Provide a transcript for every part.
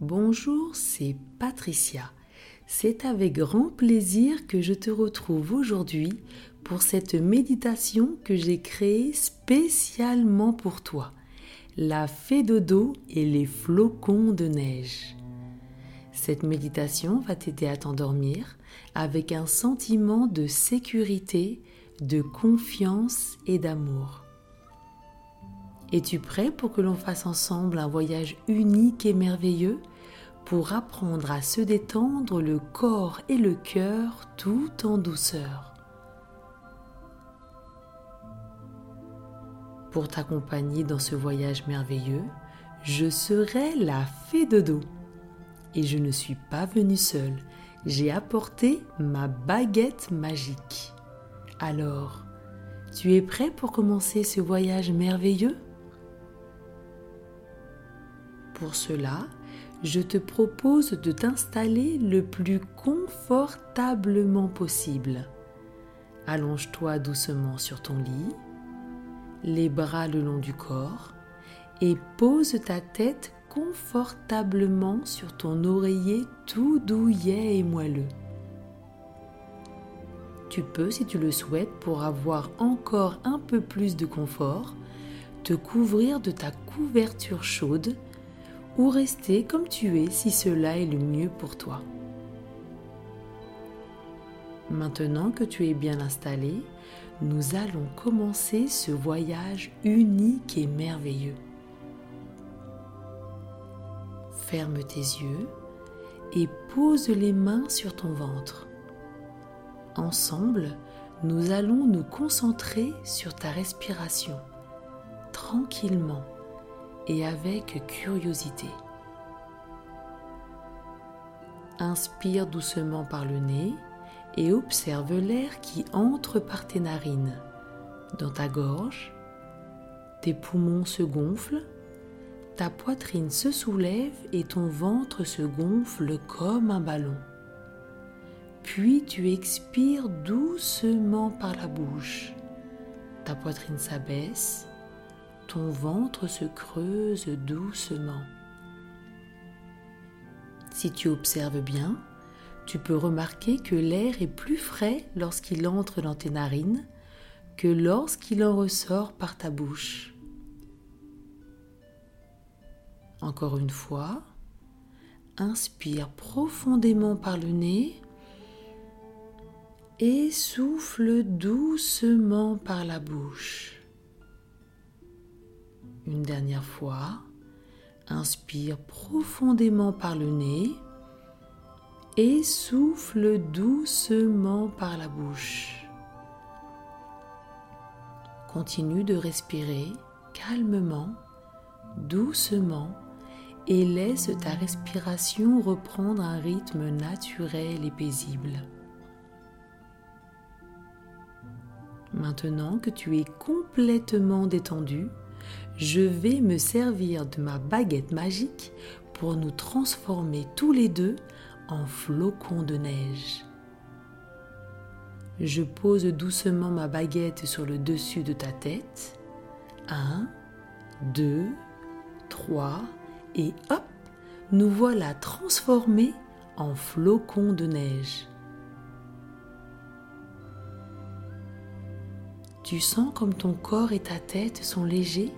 Bonjour, c'est Patricia. C'est avec grand plaisir que je te retrouve aujourd'hui pour cette méditation que j'ai créée spécialement pour toi. La fée dodo et les flocons de neige. Cette méditation va t'aider à t'endormir avec un sentiment de sécurité, de confiance et d'amour. Es-tu prêt pour que l'on fasse ensemble un voyage unique et merveilleux pour apprendre à se détendre le corps et le cœur tout en douceur? Pour t'accompagner dans ce voyage merveilleux, je serai la fée de dos. Et je ne suis pas venue seule, j'ai apporté ma baguette magique. Alors, tu es prêt pour commencer ce voyage merveilleux? Pour cela, je te propose de t'installer le plus confortablement possible. Allonge-toi doucement sur ton lit, les bras le long du corps et pose ta tête confortablement sur ton oreiller tout douillet et moelleux. Tu peux, si tu le souhaites, pour avoir encore un peu plus de confort, te couvrir de ta couverture chaude ou rester comme tu es si cela est le mieux pour toi. Maintenant que tu es bien installé, nous allons commencer ce voyage unique et merveilleux. Ferme tes yeux et pose les mains sur ton ventre. Ensemble, nous allons nous concentrer sur ta respiration, tranquillement et avec curiosité. Inspire doucement par le nez et observe l'air qui entre par tes narines, dans ta gorge. Tes poumons se gonflent, ta poitrine se soulève et ton ventre se gonfle comme un ballon. Puis tu expires doucement par la bouche. Ta poitrine s'abaisse, ton ventre se creuse doucement. Si tu observes bien, tu peux remarquer que l'air est plus frais lorsqu'il entre dans tes narines que lorsqu'il en ressort par ta bouche. Encore une fois, inspire profondément par le nez et souffle doucement par la bouche. Une dernière fois, inspire profondément par le nez et souffle doucement par la bouche. Continue de respirer calmement, doucement et laisse ta respiration reprendre un rythme naturel et paisible. Maintenant que tu es complètement détendu, je vais me servir de ma baguette magique pour nous transformer tous les deux en flocons de neige. Je pose doucement ma baguette sur le dessus de ta tête. Un, deux, trois, et hop, nous voilà transformés en flocons de neige. Tu sens comme ton corps et ta tête sont légers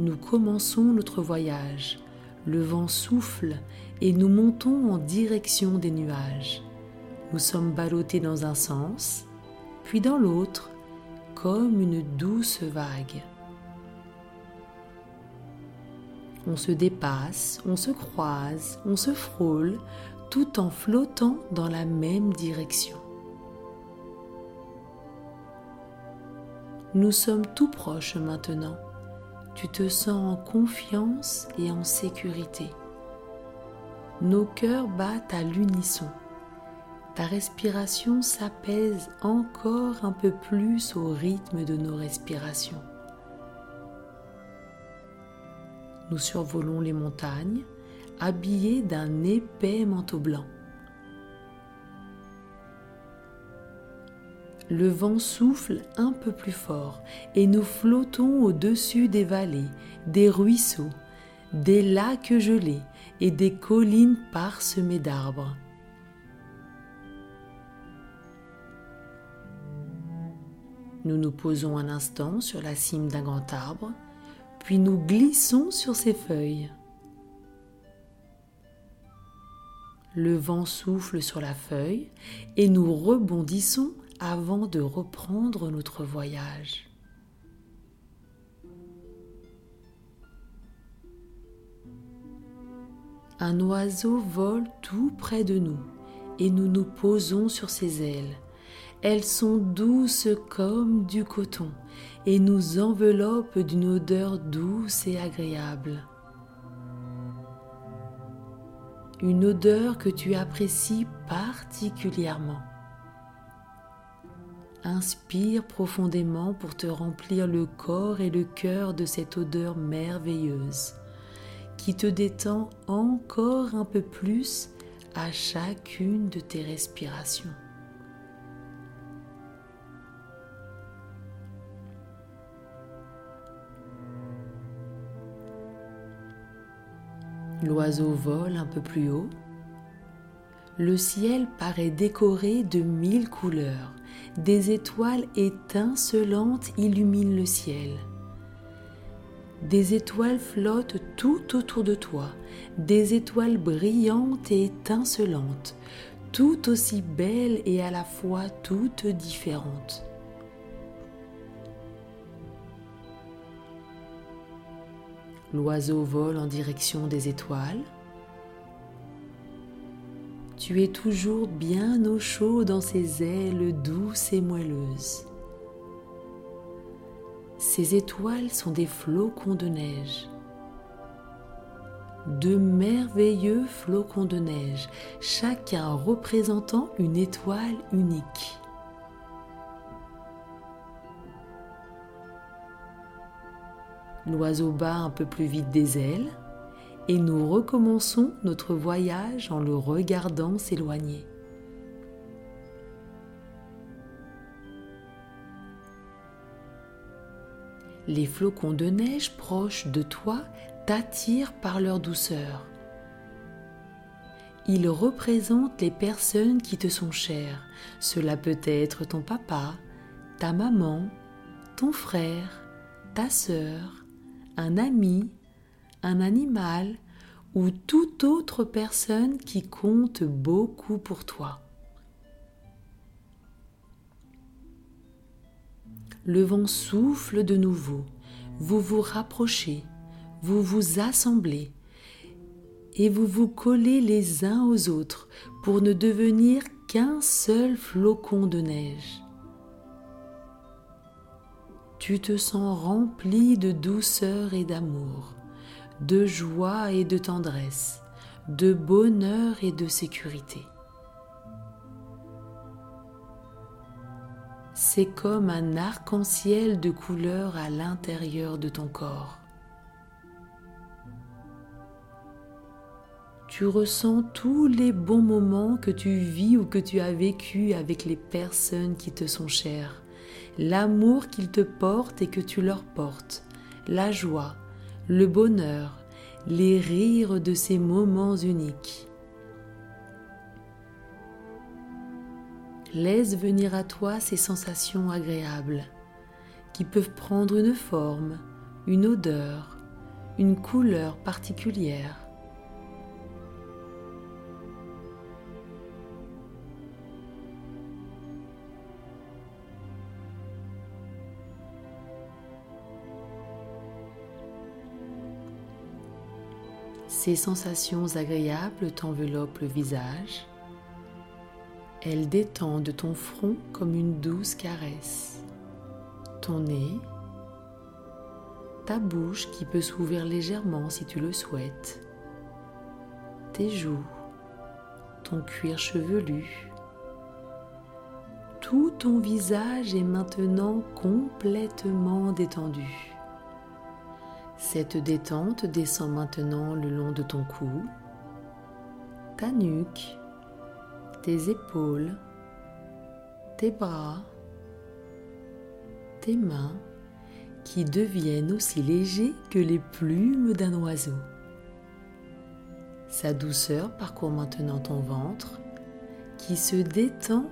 Nous commençons notre voyage. Le vent souffle et nous montons en direction des nuages. Nous sommes ballottés dans un sens, puis dans l'autre, comme une douce vague. On se dépasse, on se croise, on se frôle, tout en flottant dans la même direction. Nous sommes tout proches maintenant. Tu te sens en confiance et en sécurité. Nos cœurs battent à l'unisson. Ta respiration s'apaise encore un peu plus au rythme de nos respirations. Nous survolons les montagnes, habillés d'un épais manteau blanc. Le vent souffle un peu plus fort et nous flottons au-dessus des vallées, des ruisseaux, des lacs gelés et des collines parsemées d'arbres. Nous nous posons un instant sur la cime d'un grand arbre, puis nous glissons sur ses feuilles. Le vent souffle sur la feuille et nous rebondissons avant de reprendre notre voyage. Un oiseau vole tout près de nous et nous nous posons sur ses ailes. Elles sont douces comme du coton et nous enveloppent d'une odeur douce et agréable. Une odeur que tu apprécies particulièrement. Inspire profondément pour te remplir le corps et le cœur de cette odeur merveilleuse qui te détend encore un peu plus à chacune de tes respirations. L'oiseau vole un peu plus haut. Le ciel paraît décoré de mille couleurs. Des étoiles étincelantes illuminent le ciel. Des étoiles flottent tout autour de toi, des étoiles brillantes et étincelantes, tout aussi belles et à la fois toutes différentes. L'oiseau vole en direction des étoiles. Tu es toujours bien au chaud dans ses ailes douces et moelleuses. Ces étoiles sont des flocons de neige. De merveilleux flocons de neige, chacun représentant une étoile unique. L'oiseau bat un peu plus vite des ailes et nous recommençons notre voyage en le regardant s'éloigner. Les flocons de neige proches de toi t'attirent par leur douceur. Ils représentent les personnes qui te sont chères. Cela peut être ton papa, ta maman, ton frère, ta sœur, un ami, un animal ou toute autre personne qui compte beaucoup pour toi. Le vent souffle de nouveau, vous vous rapprochez, vous vous assemblez et vous vous collez les uns aux autres pour ne devenir qu'un seul flocon de neige. Tu te sens rempli de douceur et d'amour, de joie et de tendresse, de bonheur et de sécurité. C'est comme un arc-en-ciel de couleurs à l'intérieur de ton corps. Tu ressens tous les bons moments que tu vis ou que tu as vécu avec les personnes qui te sont chères l'amour qu'ils te portent et que tu leur portes, la joie, le bonheur, les rires de ces moments uniques. Laisse venir à toi ces sensations agréables qui peuvent prendre une forme, une odeur, une couleur particulière. Ces sensations agréables t'enveloppent le visage. Elles détendent ton front comme une douce caresse. Ton nez, ta bouche qui peut s'ouvrir légèrement si tu le souhaites, tes joues, ton cuir chevelu. Tout ton visage est maintenant complètement détendu. Cette détente descend maintenant le long de ton cou, ta nuque, tes épaules, tes bras, tes mains qui deviennent aussi légers que les plumes d'un oiseau. Sa douceur parcourt maintenant ton ventre qui se détend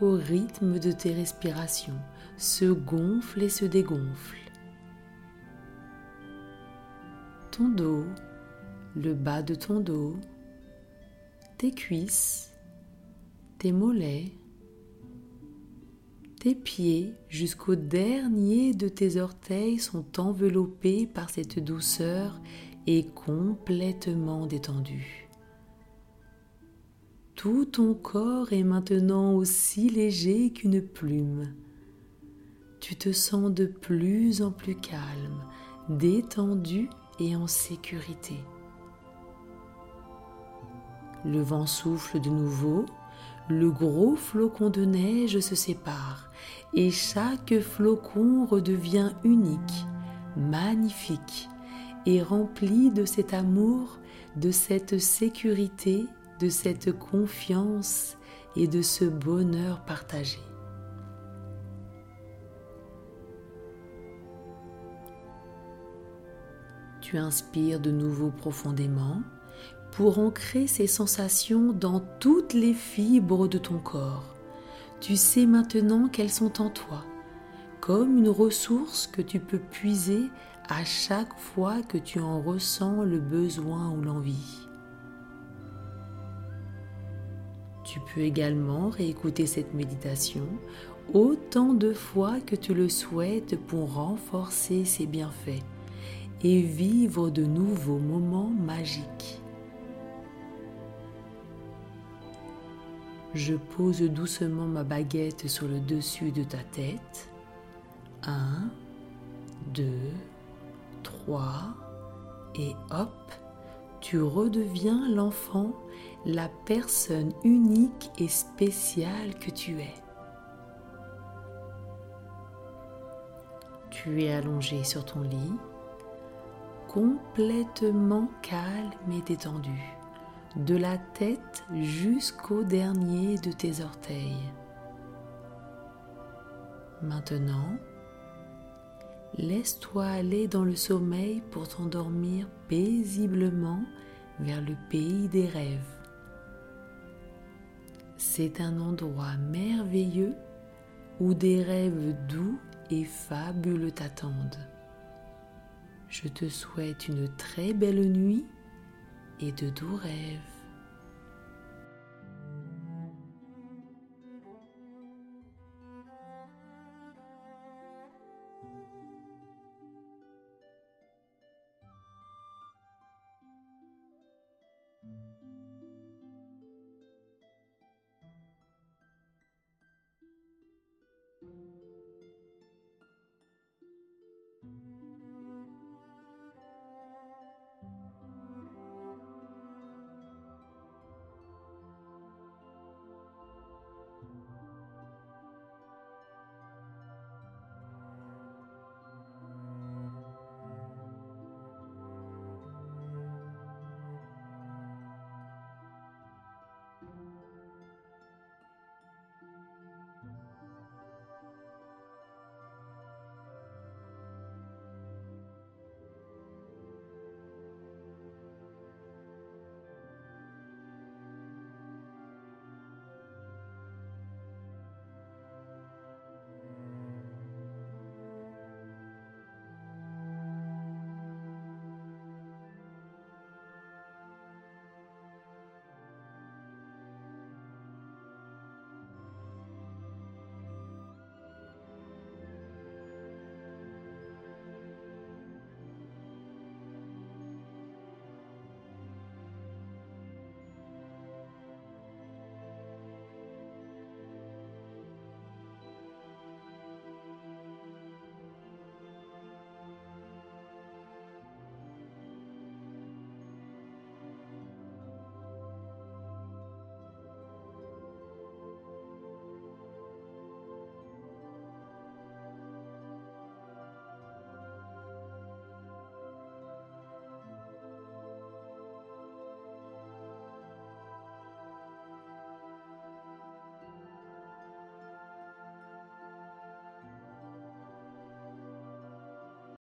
au rythme de tes respirations, se gonfle et se dégonfle. Dos, le bas de ton dos, tes cuisses, tes mollets, tes pieds jusqu'au dernier de tes orteils sont enveloppés par cette douceur et complètement détendus. Tout ton corps est maintenant aussi léger qu'une plume. Tu te sens de plus en plus calme, détendu et en sécurité. Le vent souffle de nouveau, le gros flocon de neige se sépare et chaque flocon redevient unique, magnifique et rempli de cet amour, de cette sécurité, de cette confiance et de ce bonheur partagé. Tu inspires de nouveau profondément pour ancrer ces sensations dans toutes les fibres de ton corps. Tu sais maintenant qu'elles sont en toi, comme une ressource que tu peux puiser à chaque fois que tu en ressens le besoin ou l'envie. Tu peux également réécouter cette méditation autant de fois que tu le souhaites pour renforcer ses bienfaits et vivre de nouveaux moments magiques. Je pose doucement ma baguette sur le dessus de ta tête. 1, 2, 3 et hop, tu redeviens l'enfant, la personne unique et spéciale que tu es. Tu es allongé sur ton lit, complètement calme et détendu, de la tête jusqu'au dernier de tes orteils. Maintenant, laisse-toi aller dans le sommeil pour t'endormir paisiblement vers le pays des rêves. C'est un endroit merveilleux où des rêves doux et fabuleux t'attendent. Je te souhaite une très belle nuit et de doux rêves.